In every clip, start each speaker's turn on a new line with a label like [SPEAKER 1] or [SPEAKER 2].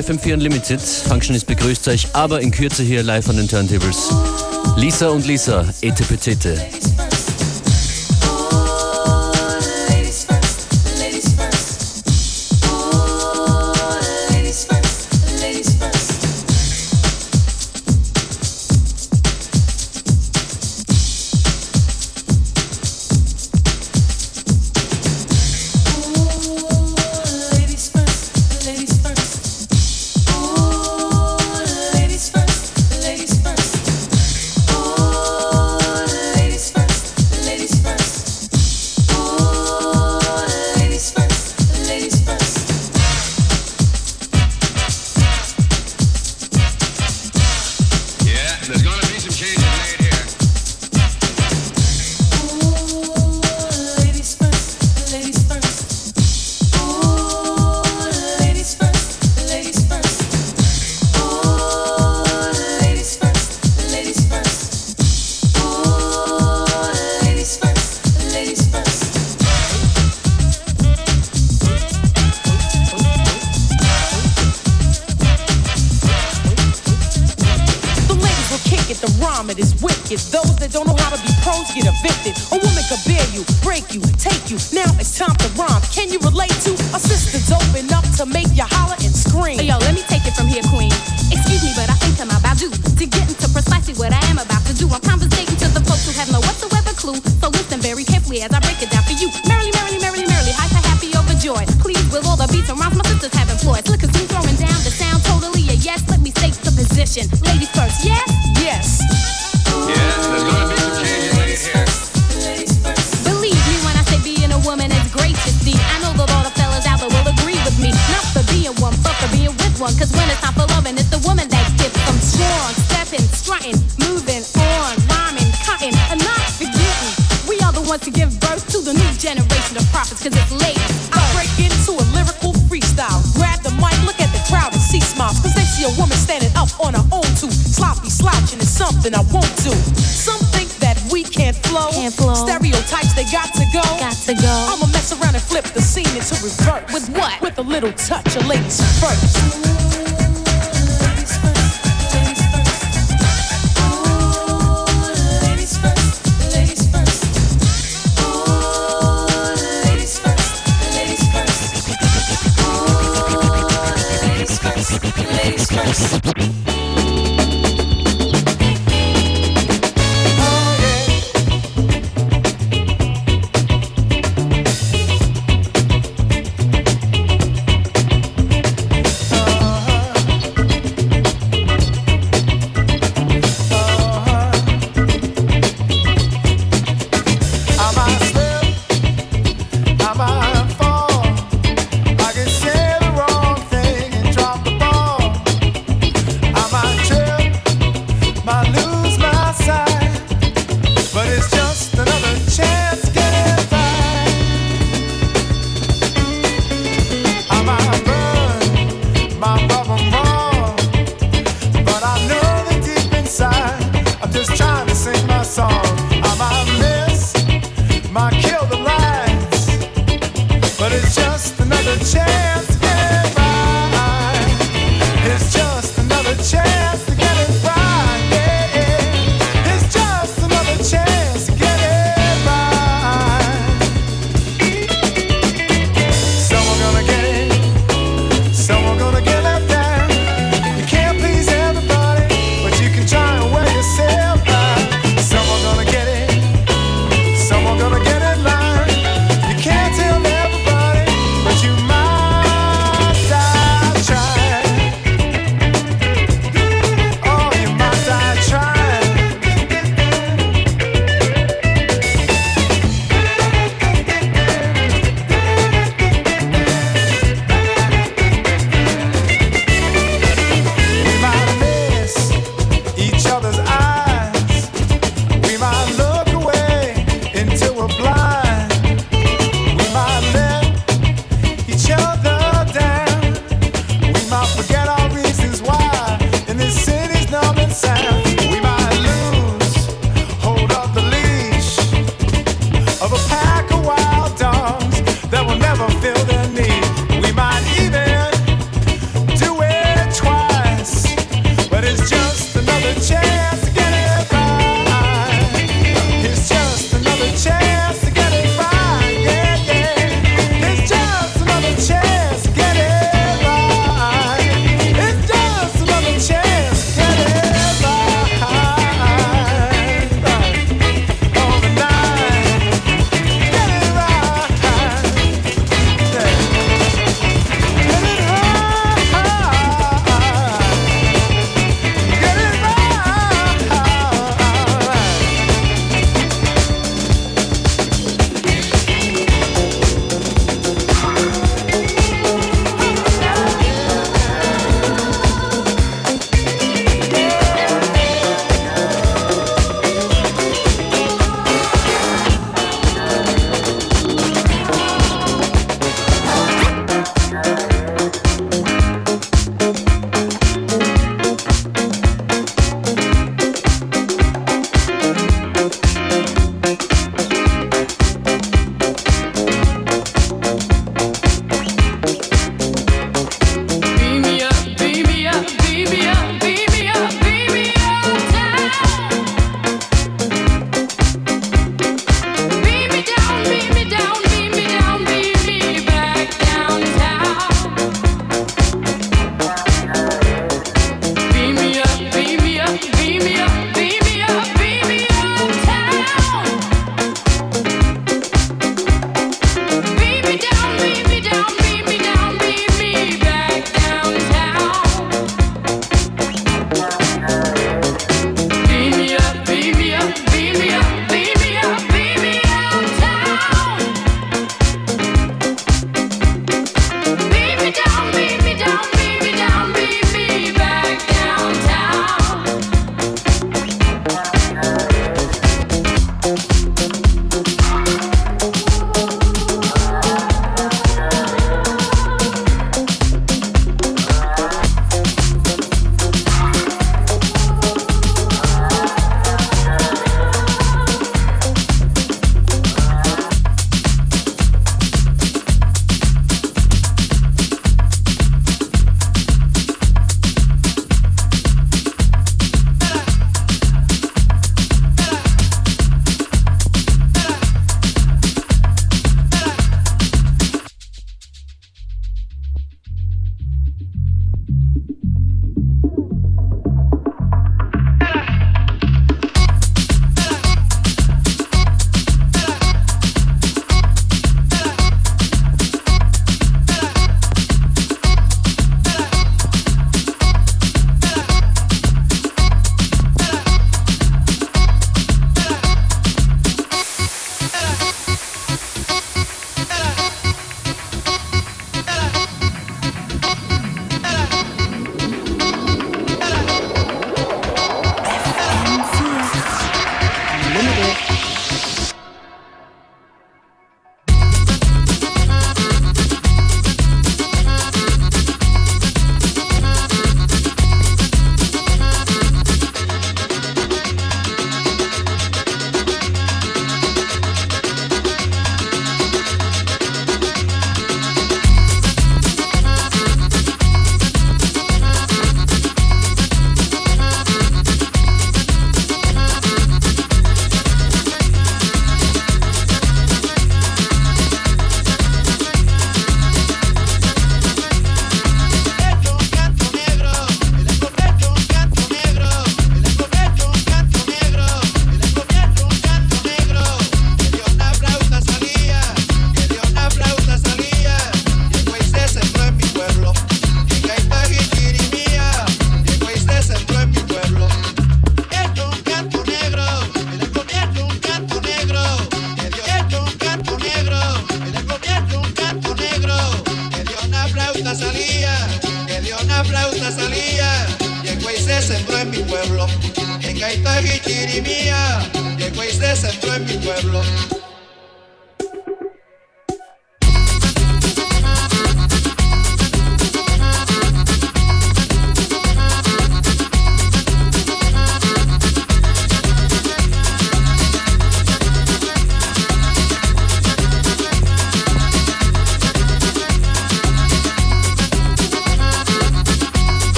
[SPEAKER 1] Bei FM4 Unlimited. Functionist begrüßt euch, aber in Kürze hier live an den Turntables. Lisa und Lisa, Ete.
[SPEAKER 2] wicked, the rhyme it is wicked. Those that don't know how to be pros get evicted. A woman could bear you, break you, take you. Now it's time to rhyme. Can you relate to a sister's open up to make you holler and scream? Hey, yo,
[SPEAKER 3] let me take it from here, queen. Excuse me, but I think I'm about due to get into precisely what I am about to do. I'm conversating to the folks who have no whatsoever clue. So listen very carefully as I break it down for you. Merrily, merrily, merrily, merrily, high to happy overjoyed. Please, with all the beats and rhymes my sisters have employed? Look, as position. Ladies first, yes?
[SPEAKER 2] Yes.
[SPEAKER 4] Yes, there's gonna be some changes right here.
[SPEAKER 3] Believe me when I say being a woman is great to see. I know that all the fellas out there will agree with me. Not for being one, but for being with one. Cause when it's time for loving, it's the woman that gets them strong. Stepping, strutting, moving on, rhyming, cutting, and not forgetting. We are the ones to give birth to the new generation of prophets. Cause it's late. I break
[SPEAKER 2] it cause they see a woman standing up on her own too. Sloppy slouching is something I won't do. Some think that we can't flow. Can't flow. Stereotypes, they got to go. Got
[SPEAKER 5] to go.
[SPEAKER 2] I'ma mess around and flip the scene into reverse. With what? With a little touch of ladies first.
[SPEAKER 3] Lady's curse.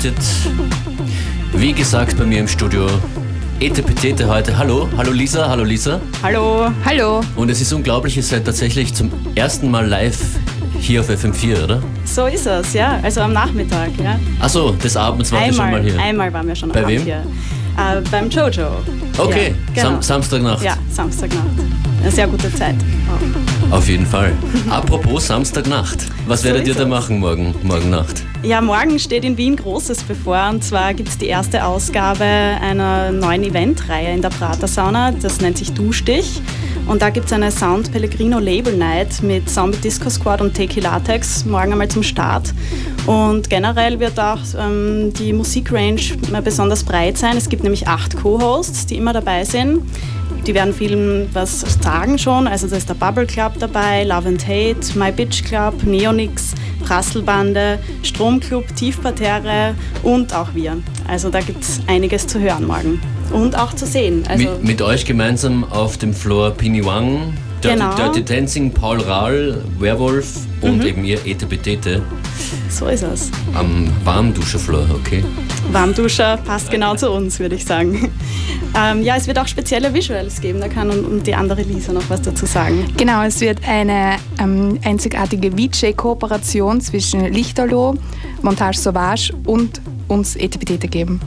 [SPEAKER 1] FM4 Unlimited. Wie gesagt, bei mir im Studio Etepetete heute. Hallo, hallo Lisa, hallo Lisa.
[SPEAKER 6] Hallo,
[SPEAKER 7] hallo.
[SPEAKER 1] Und es ist unglaublich, ihr seid tatsächlich zum ersten Mal live hier auf FM4, oder?
[SPEAKER 6] So ist es, ja. Also am Nachmittag, ja.
[SPEAKER 1] Achso, des Abends waren wir schon mal hier.
[SPEAKER 6] Einmal waren wir schon Bei wem? hier. Äh, beim Jojo.
[SPEAKER 1] Okay, ja, genau. Sam Samstagnacht. Ja,
[SPEAKER 6] Samstagnacht. Eine sehr gute Zeit.
[SPEAKER 1] Oh. Auf jeden Fall. Apropos Samstagnacht. Was So werdet ihr da machen morgen, morgen Nacht?
[SPEAKER 6] Ja, morgen steht in Wien Großes bevor. Und zwar gibt es die erste Ausgabe einer neuen Eventreihe in der Prater Sauna. Das nennt sich Duschdich. Und da gibt es eine Sound Pellegrino Label Night mit Zombie Disco Squad und Teki Latex morgen einmal zum Start. Und generell wird auch ähm, die Musikrange besonders breit sein. Es gibt nämlich acht Co-Hosts, die immer dabei sind. Die werden vielen was sagen schon. Also da ist der Bubble Club dabei, Love and Hate, My Bitch Club, Neonix, Prasselbande, Stromclub, Tiefparterre und auch wir. Also da gibt es einiges zu hören morgen und auch zu sehen. Also mit,
[SPEAKER 1] mit euch gemeinsam auf dem Floor Pini Wang, Dirty, Genau. Dirty Dancing, Paul Rahl, Werwolf Mhm. und eben ihr Etepetete
[SPEAKER 6] so ist es.
[SPEAKER 1] am Warmduscherfloor, okay?
[SPEAKER 6] Warmduscher passt genau zu uns, würde ich sagen. Ähm, ja, es wird auch spezielle Visuals geben. Da kann und, und die andere Lisa noch was dazu sagen.
[SPEAKER 7] Genau, es wird eine ähm, einzigartige VJ-Kooperation zwischen Lichterloh, Montage Sauvage und uns Etepetete geben.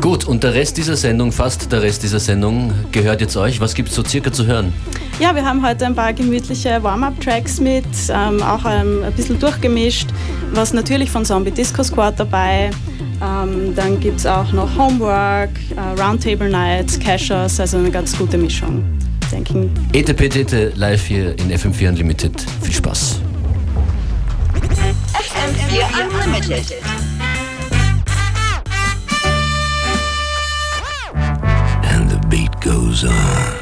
[SPEAKER 1] Gut, und der Rest dieser Sendung, fast der Rest dieser Sendung, gehört jetzt euch. Was gibt es so circa zu hören?
[SPEAKER 6] Ja, wir haben heute ein paar gemütliche Warm-Up-Tracks mit, ähm, auch ähm, ein bisschen durchgemischt, was natürlich von Zombie Disco Squad dabei. Ähm, dann gibt es auch noch Homework, äh, Roundtable Nights, Cashers, also eine ganz gute Mischung. Denken.
[SPEAKER 1] Etepetete live hier in FM4 Unlimited. Viel Spaß.
[SPEAKER 8] FM4 Unlimited.
[SPEAKER 9] Goes on.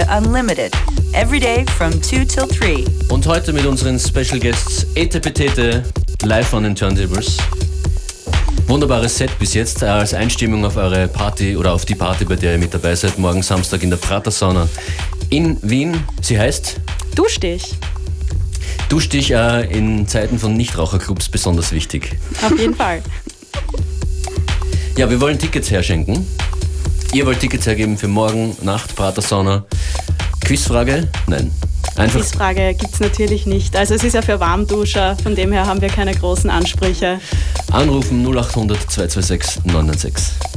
[SPEAKER 8] Via Unlimited. Every day from 2 till 3.
[SPEAKER 1] Und heute mit unseren Special Guests Etepetete live an den Turntables. Wunderbares Set bis jetzt als Einstimmung auf eure Party oder auf die Party, bei der ihr mit dabei seid, morgen Samstag in der Prater Sauna in Wien. Sie heißt
[SPEAKER 6] Duschstich.
[SPEAKER 1] Duschstich äh, in Zeiten von Nichtraucherclubs besonders wichtig.
[SPEAKER 6] Auf jeden Fall.
[SPEAKER 1] Ja, wir wollen Tickets herschenken. Ihr wollt Tickets hergeben für morgen Nacht Prater Sauna. Quizfrage? Nein. Einfach
[SPEAKER 6] Quizfrage gibt es natürlich nicht. Also es ist ja für Warmduscher, von dem her haben wir keine großen Ansprüche.
[SPEAKER 1] anrufen 0800 226 996.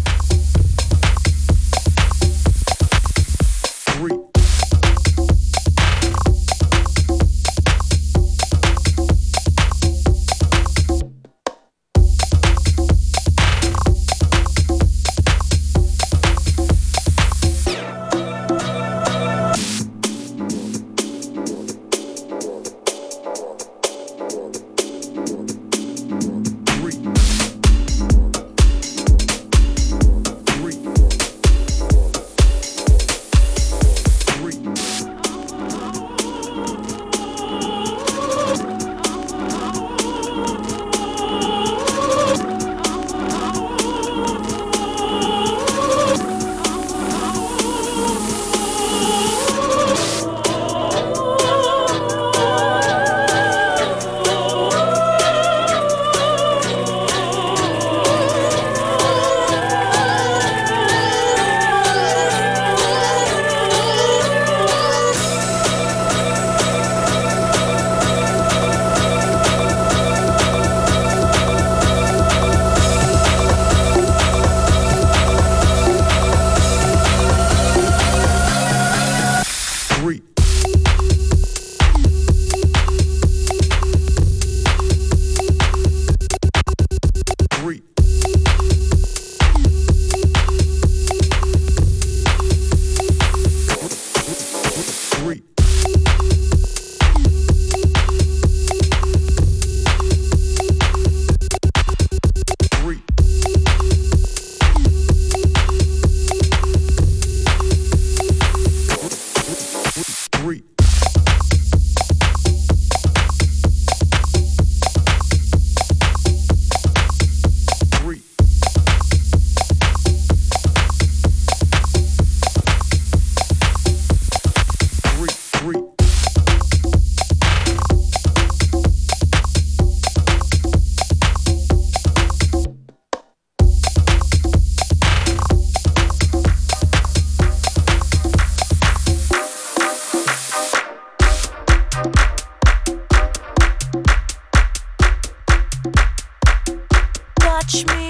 [SPEAKER 5] Me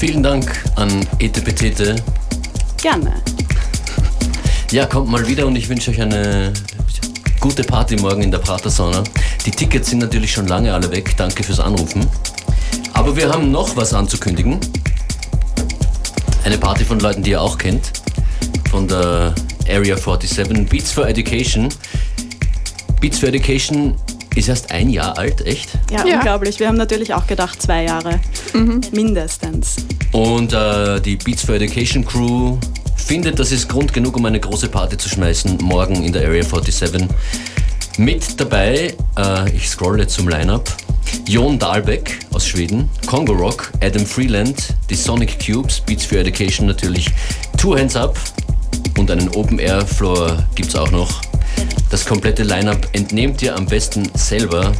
[SPEAKER 1] Vielen Dank an Etepetete.
[SPEAKER 6] Gerne.
[SPEAKER 1] Ja, kommt mal wieder und ich wünsche euch eine gute Party morgen in der Pratersauna. Die Tickets sind natürlich schon lange alle weg. Danke fürs Anrufen. Aber wir haben noch was anzukündigen. Eine Party von Leuten, die ihr auch kennt. Von der Area 47. Beats for Education. Beats for Education ist erst ein Jahr alt, echt?
[SPEAKER 6] Ja, Ja. unglaublich. Wir haben natürlich auch gedacht, zwei Jahre. Mindestens.
[SPEAKER 1] Und äh, die Beats for Education Crew findet, das ist Grund genug, um eine große Party zu schmeißen, morgen in der Area 47. Mit dabei, äh, ich scrolle zum Line-Up, Jon Dahlbeck aus Schweden, Congo Rock, Adam Freeland, die Sonic Cubes, Beats for Education natürlich, Two Hands Up und einen Open-Air-Floor gibt's auch noch. Das komplette Line-Up entnehmt ihr am besten selber,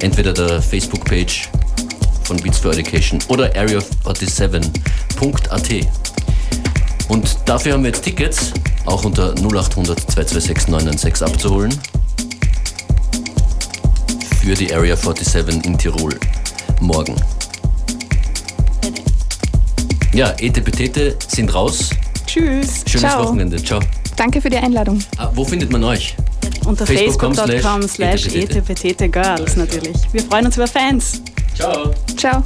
[SPEAKER 1] entweder der Facebook-Page von Beats for Education oder area47.at. Und dafür haben wir jetzt Tickets, auch unter 0800 226 996 abzuholen. Für die Area 47 in Tirol. Morgen. Ja, Etepetete sind raus.
[SPEAKER 6] Tschüss.
[SPEAKER 7] Schönes Ciao.
[SPEAKER 1] Wochenende. Ciao.
[SPEAKER 7] Danke für die Einladung.
[SPEAKER 1] Ah, wo findet man euch?
[SPEAKER 6] Unter Facebook.com slash slash etepetete. etepetete girls natürlich. Wir freuen uns über Fans.
[SPEAKER 1] Ciao.
[SPEAKER 7] Ciao.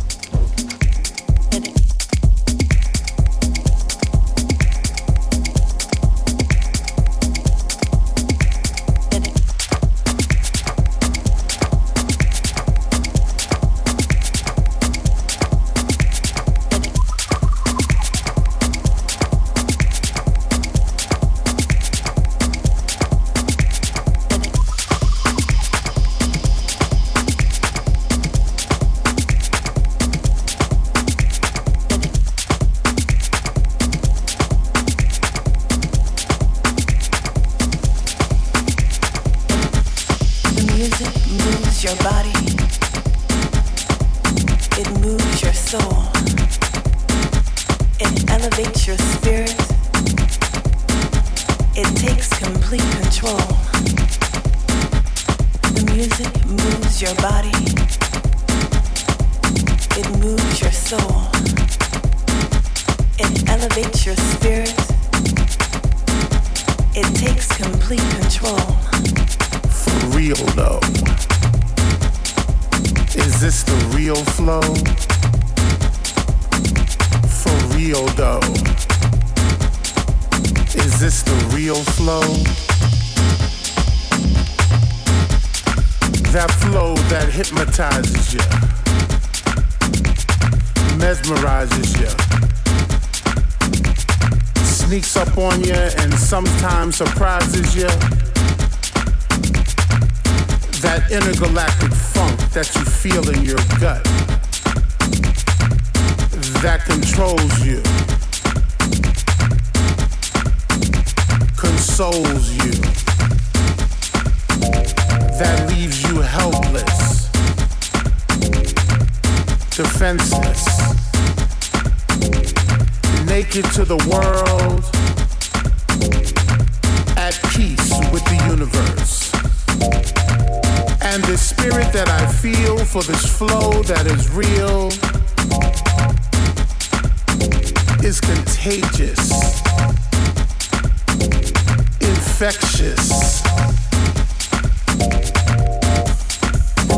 [SPEAKER 10] Sometimes surprises you. That intergalactic funk that you feel in your gut. That controls you, consoles you, that leaves you helpless, defenseless, naked to the world, at peace with the universe. And the spirit that I feel for this flow that is real is contagious, infectious.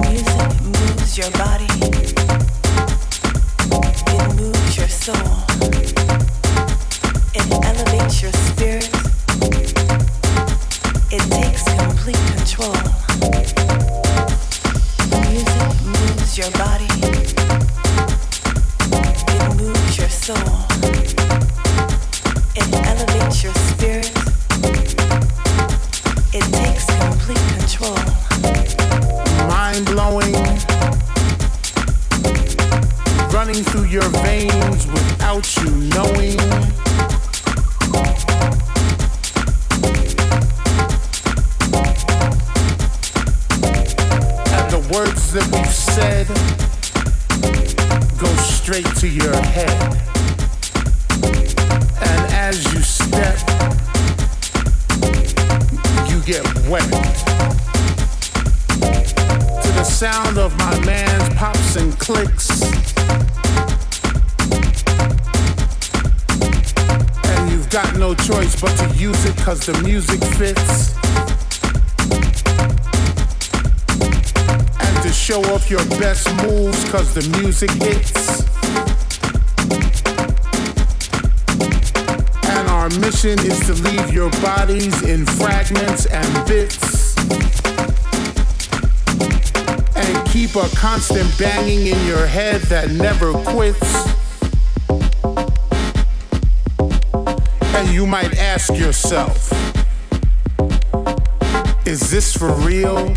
[SPEAKER 11] Music moves your body. It moves your soul.
[SPEAKER 10] and clicks. And you've got no choice but to use it cause the music fits. And to show off your best moves cause the music hits. And our mission is to leave your bodies in fragments and bits. Keep a constant banging in your head that never quits. And you might ask yourself, is this for real?